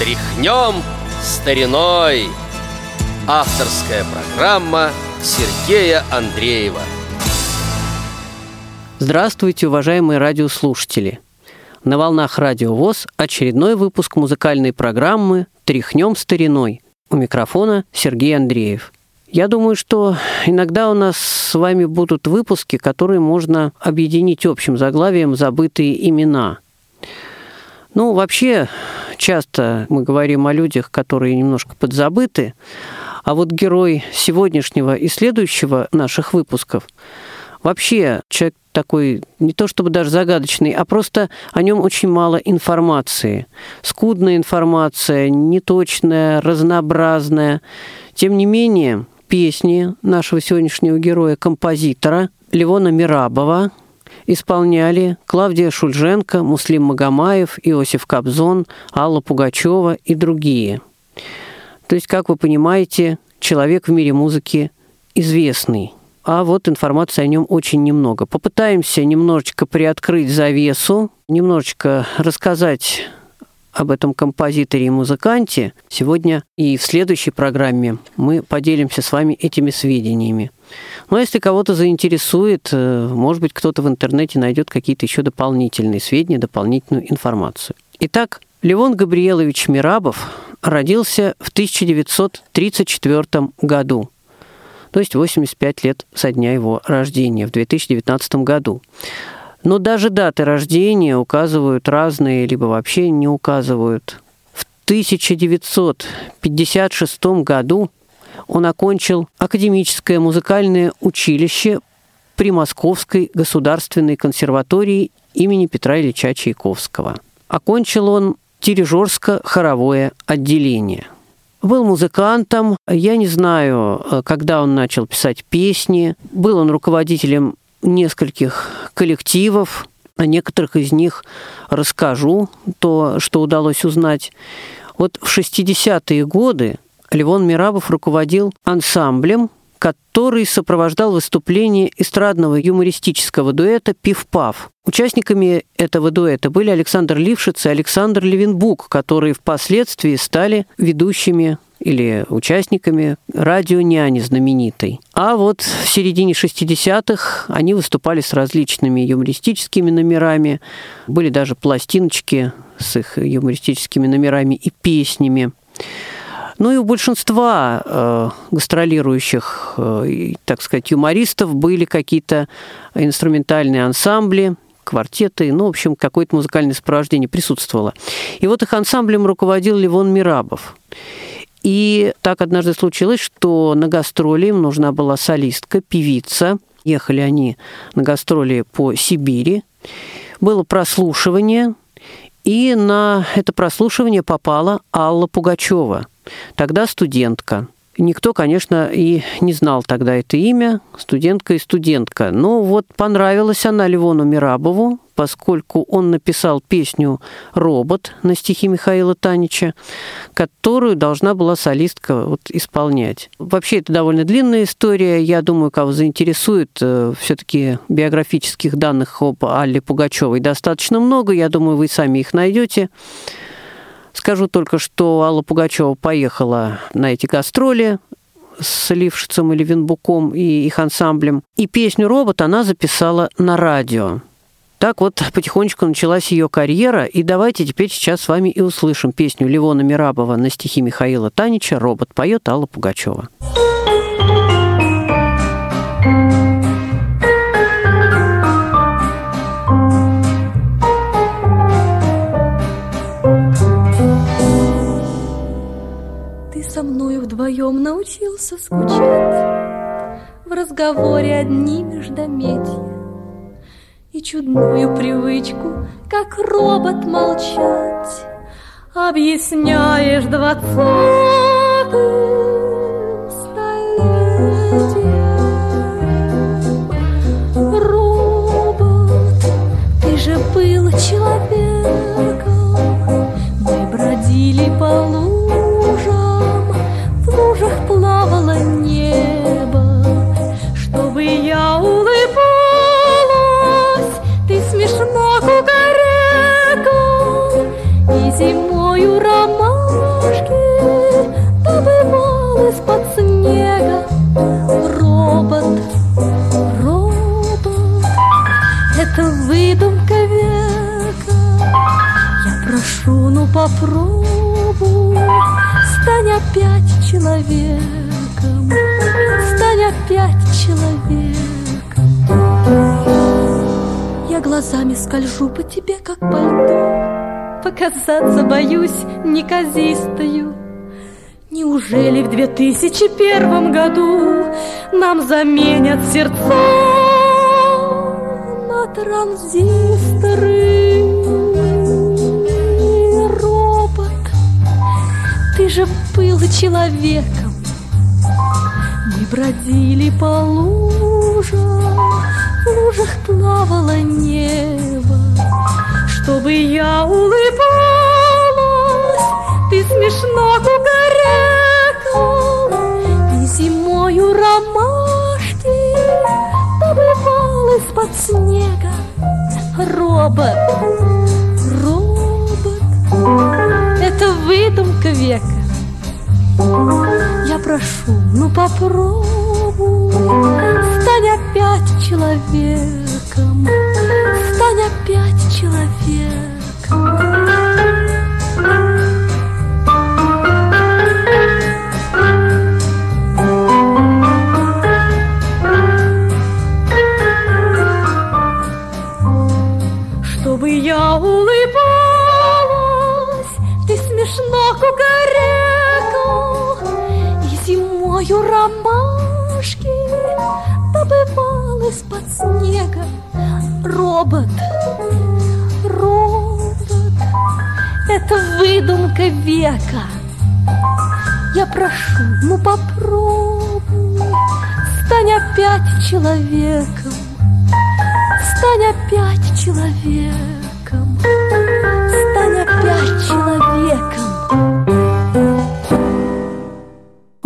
Тряхнем стариной. Авторская программа Сергея Андреева. Здравствуйте, уважаемые радиослушатели! На волнах Радио ВОЗ очередной выпуск музыкальной программы «Тряхнем стариной». У микрофона Сергей Андреев. Я думаю, что иногда у нас с вами будут выпуски, которые можно объединить общим заглавием «Забытые имена». Ну, вообще, часто мы говорим о людях, которые немножко подзабыты, а вот герой сегодняшнего и следующего наших выпусков вообще человек такой, не то чтобы даже загадочный, а просто о нем очень мало информации. Скудная информация, неточная, разнообразная. Тем не менее, песни нашего сегодняшнего героя, композитора Левона Мирабова, исполняли Клавдия Шульженко, Муслим Магомаев, Иосиф Кобзон, Алла Пугачева и другие. То есть, как вы понимаете, человек в мире музыки известный. А вот информации о нем очень немного. Попытаемся немножечко приоткрыть завесу, немножечко рассказать об этом композиторе и музыканте. Сегодня и в следующей программе мы поделимся с вами этими сведениями. Но если кого-то заинтересует, э, может быть, кто-то в интернете найдет какие-то еще дополнительные сведения, дополнительную информацию. Итак, Левон Габриелович Мирабов родился в 1934 году, то есть 85 лет со дня его рождения, в 2019 году. Но даже даты рождения указывают разные, либо вообще не указывают. В 1956 году он окончил академическое музыкальное училище при Московской государственной консерватории имени Петра Ильича Чайковского. Окончил он дирижерско-хоровое отделение. Был музыкантом, я не знаю, когда он начал писать песни. Был он руководителем нескольких коллективов, о некоторых из них расскажу, то, что удалось узнать. Вот в 60-е годы Левон Мирабов руководил ансамблем, который сопровождал выступление эстрадного юмористического дуэта «Пив-пав». Участниками этого дуэта были Александр Лившиц и Александр Левинбук, которые впоследствии стали ведущими или участниками радио «Няни» знаменитой. А вот в середине 60-х они выступали с различными юмористическими номерами. Были даже пластиночки с их юмористическими номерами и песнями. Ну и у большинства э, гастролирующих, э, так сказать, юмористов были какие-то инструментальные ансамбли, квартеты, ну, в общем, какое-то музыкальное сопровождение присутствовало. И вот их ансамблем руководил Левон Мирабов. И так однажды случилось, что на гастроли им нужна была солистка, певица. Ехали они на гастроли по Сибири. Было прослушивание, и на это прослушивание попала Алла Пугачева, тогда студентка. Никто, конечно, и не знал тогда это имя, студентка и студентка. Но вот понравилась она Левону Мирабову, поскольку он написал песню «Робот» на стихи Михаила Танича, которую должна была солистка вот исполнять. Вообще, это довольно длинная история. Я думаю, кого заинтересует, э, все-таки биографических данных об Алле Пугачевой достаточно много. Я думаю, вы сами их найдете. Скажу только, что Алла Пугачева поехала на эти гастроли с Лившицем и Левинбуком и их ансамблем. И песню «Робот» она записала на радио. Так вот потихонечку началась ее карьера, и давайте теперь сейчас с вами и услышим песню Левона Мирабова на стихи Михаила Танича «Робот» поет Алла Пугачева. Ты вдвоем научился скучать В разговоре одни междометия и чудную привычку, как робот молчать, Объясняешь двадцатым Крошки добывал из-под снега робот, робот. Это выдумка века. Я прошу, ну попробуй, стань опять человеком, стань опять человеком. Я глазами скольжу по тебе, как по льду. Показаться боюсь неказистою. Неужели в 2001 году Нам заменят сердца на транзисторы? Робот, ты же был человеком Мы бродили по лужам В лужах плавало небо Чтобы я улыбалась. Ты смешно кукарекал И зимою ромашки Добывал из-под снега Робот, робот Это выдумка века. Я прошу, ну попробуй Стань опять человеком Стань опять человеком Чтобы я улыбалась, ты смешно кукарекал, И зимою ромашки добывал из-под снега Робот, робот, это выдумка века. Я прошу, ну попробуй, стань опять человеком. Стань опять человеком, стань опять человеком.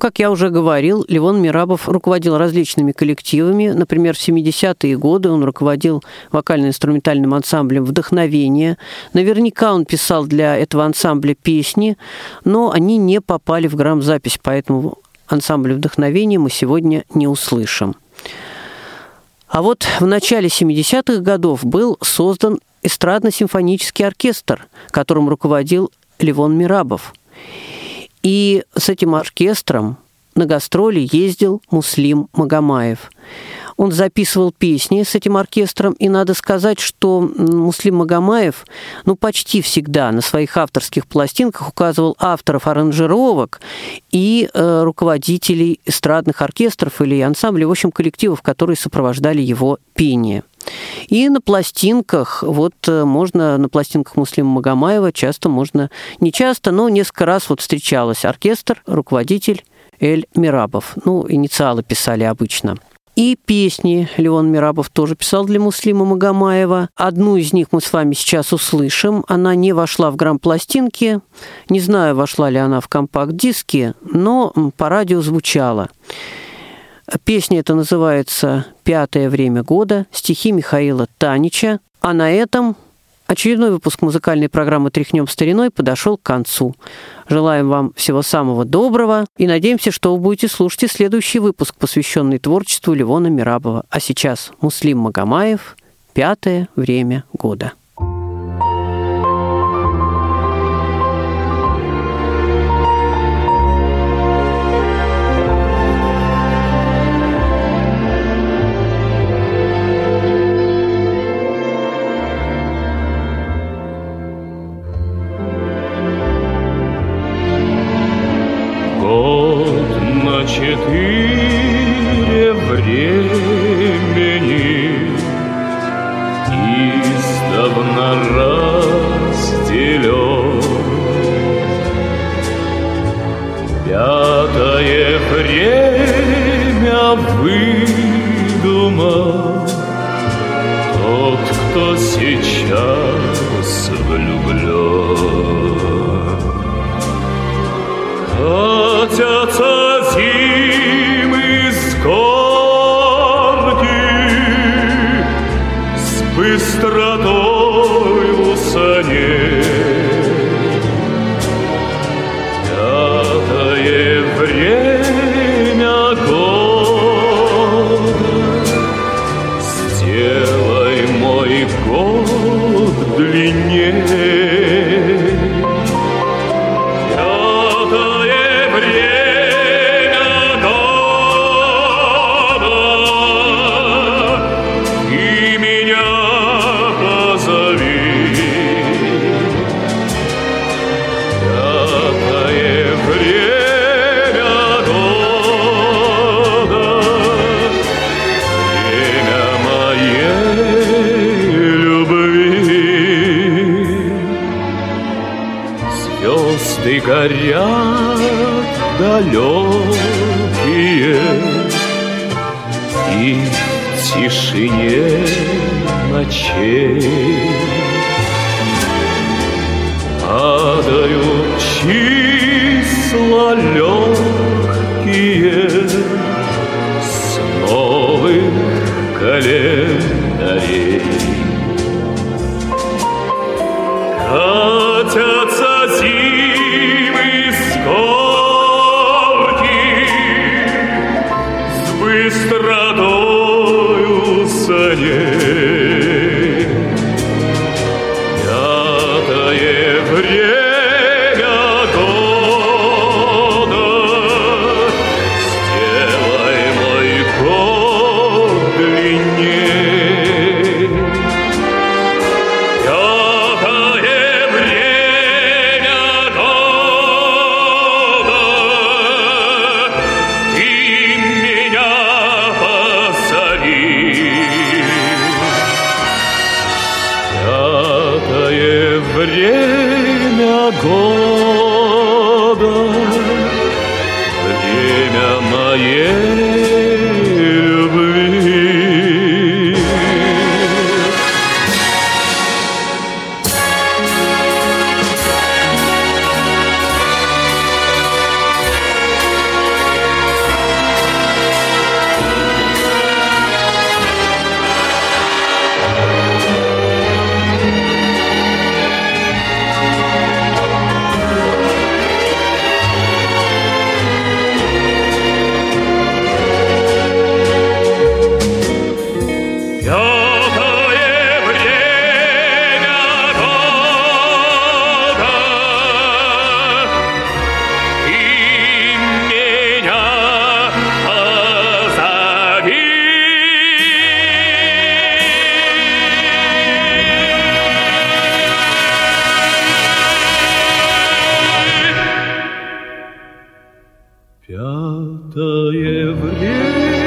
Как я уже говорил, Левон Мирабов руководил различными коллективами. Например, в 70-е годы он руководил вокально-инструментальным ансамблем «Вдохновение». Наверняка он писал для этого ансамбля песни, но они не попали в грамзапись, поэтому ансамбль «Вдохновение» мы сегодня не услышим. А вот в начале 70-х годов был создан эстрадно-симфонический оркестр, которым руководил Левон Мирабов. И с этим оркестром на гастроли ездил Муслим Магомаев. Он записывал песни с этим оркестром, и надо сказать, что Муслим Магомаев, ну, почти всегда на своих авторских пластинках указывал авторов аранжировок и э, руководителей эстрадных оркестров или ансамблей, в общем, коллективов, которые сопровождали его пение. И на пластинках, вот э, можно на пластинках Муслима Магомаева часто можно, не часто, но несколько раз вот встречалась оркестр, руководитель Эль Мирабов. Ну, инициалы писали обычно. И песни Леон Мирабов тоже писал для Муслима Магомаева. Одну из них мы с вами сейчас услышим. Она не вошла в грамм-пластинки. Не знаю, вошла ли она в компакт-диски, но по радио звучала. Песня эта называется «Пятое время года», стихи Михаила Танича. А на этом очередной выпуск музыкальной программы «Тряхнем стариной» подошел к концу. Желаем вам всего самого доброго и надеемся, что вы будете слушать и следующий выпуск, посвященный творчеству Левона Мирабова. А сейчас Муслим Магомаев «Пятое время года». сейчас влюблен. Быстротою саней Пятое время